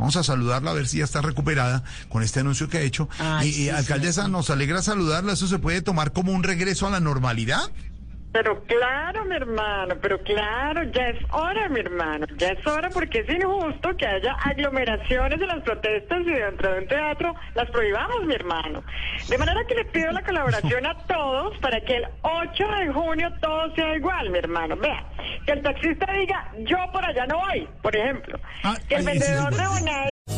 Vamos a saludarla a ver si ya está recuperada con este anuncio que ha hecho. Ay, y, sí, alcaldesa, nos alegra saludarla. ¿Eso se puede tomar como un regreso a la normalidad? Pero claro, mi hermano, pero claro, ya es hora, mi hermano, ya es hora porque es injusto que haya aglomeraciones de las protestas y dentro de un teatro las prohibamos, mi hermano. De manera que le pido la colaboración a todos para que el 8 de junio todo sea igual, mi hermano. Vea, que el taxista diga, yo por allá no voy, por ejemplo. Ah, que el vendedor de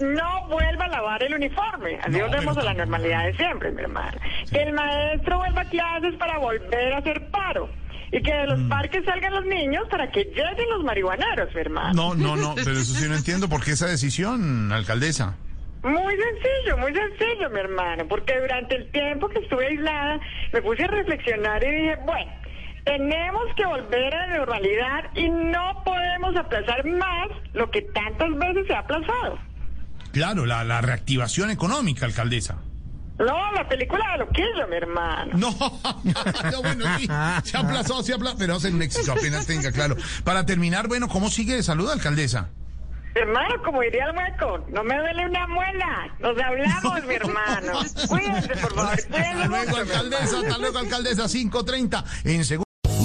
No vuelva a lavar el uniforme. Así volvemos a la normalidad de siempre, mi hermano. Que el maestro vuelva a clases para volver a hacer paro. Y que de los Mm. parques salgan los niños para que lleguen los marihuaneros, mi hermano. No, no, no, pero eso sí no entiendo. ¿Por qué esa decisión, alcaldesa? Muy sencillo, muy sencillo, mi hermano. Porque durante el tiempo que estuve aislada, me puse a reflexionar y dije, bueno, tenemos que volver a la normalidad y no podemos aplazar más lo que tantas veces se ha aplazado. Claro, la, la reactivación económica, alcaldesa. No, la película de Loquillo, mi hermano. No, no, bueno, sí, se aplazó, se aplazó, pero va a ser un éxito apenas tenga, claro. Para terminar, bueno, ¿cómo sigue de salud, alcaldesa? Hermano, como diría el hueco, no me duele una muela. Nos hablamos, mi hermano. Cuídense, por favor. Hasta luego, alcaldesa, hasta luego, alcaldesa, 5.30. En segundo.